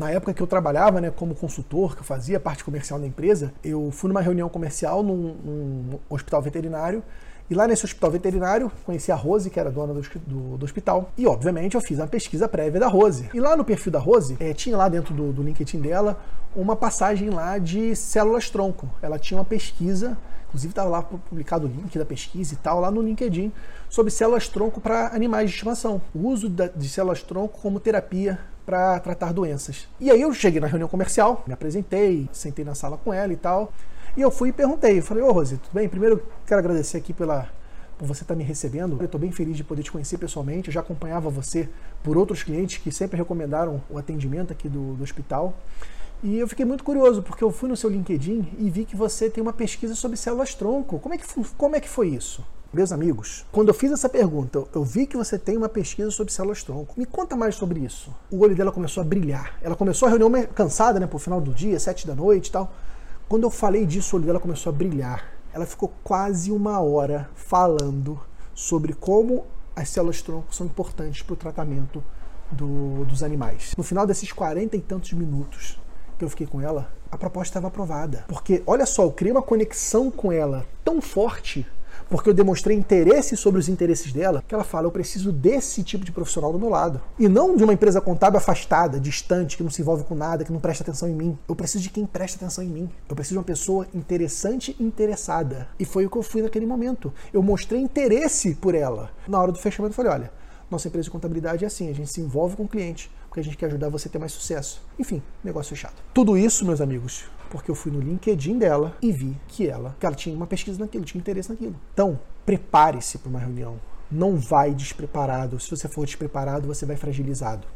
Na época que eu trabalhava né, como consultor, que eu fazia parte comercial da empresa, eu fui numa reunião comercial num, num hospital veterinário e lá nesse hospital veterinário, conheci a Rose, que era dona do, do, do, hospital. E, obviamente, eu fiz uma pesquisa prévia da Rose. E lá no perfil da Rose, é, tinha lá dentro do, do LinkedIn dela uma passagem lá de células-tronco. Ela tinha uma pesquisa, inclusive estava lá publicado o link da pesquisa e tal, lá no LinkedIn, sobre células-tronco para animais de estimação. O uso da, de células-tronco como terapia para tratar doenças. E aí eu cheguei na reunião comercial, me apresentei, sentei na sala com ela e tal. E eu fui e perguntei, falei, ô Rose, tudo bem? Primeiro quero agradecer aqui pela, por você estar tá me recebendo. Eu estou bem feliz de poder te conhecer pessoalmente. Eu já acompanhava você por outros clientes que sempre recomendaram o atendimento aqui do, do hospital. E eu fiquei muito curioso, porque eu fui no seu LinkedIn e vi que você tem uma pesquisa sobre células-tronco. Como, é que, como é que foi isso? Meus amigos, quando eu fiz essa pergunta, eu vi que você tem uma pesquisa sobre células-tronco. Me conta mais sobre isso. O olho dela começou a brilhar. Ela começou a reunião cansada, né, por final do dia, sete da noite e tal. Quando eu falei disso, o olho dela começou a brilhar. Ela ficou quase uma hora falando sobre como as células tronco são importantes para o tratamento do, dos animais. No final desses 40 e tantos minutos que eu fiquei com ela, a proposta estava aprovada. Porque, olha só, eu criei uma conexão com ela tão forte porque eu demonstrei interesse sobre os interesses dela, que ela fala: eu preciso desse tipo de profissional do meu lado. E não de uma empresa contábil afastada, distante, que não se envolve com nada, que não presta atenção em mim. Eu preciso de quem presta atenção em mim. Eu preciso de uma pessoa interessante e interessada. E foi o que eu fui naquele momento. Eu mostrei interesse por ela. Na hora do fechamento, eu falei: olha, nossa empresa de contabilidade é assim, a gente se envolve com o cliente, porque a gente quer ajudar você a ter mais sucesso. Enfim, negócio fechado. Tudo isso, meus amigos, porque eu fui no LinkedIn dela e vi que ela, que ela tinha uma pesquisa naquilo, tinha interesse naquilo. Então, prepare-se para uma reunião. Não vai despreparado. Se você for despreparado, você vai fragilizado.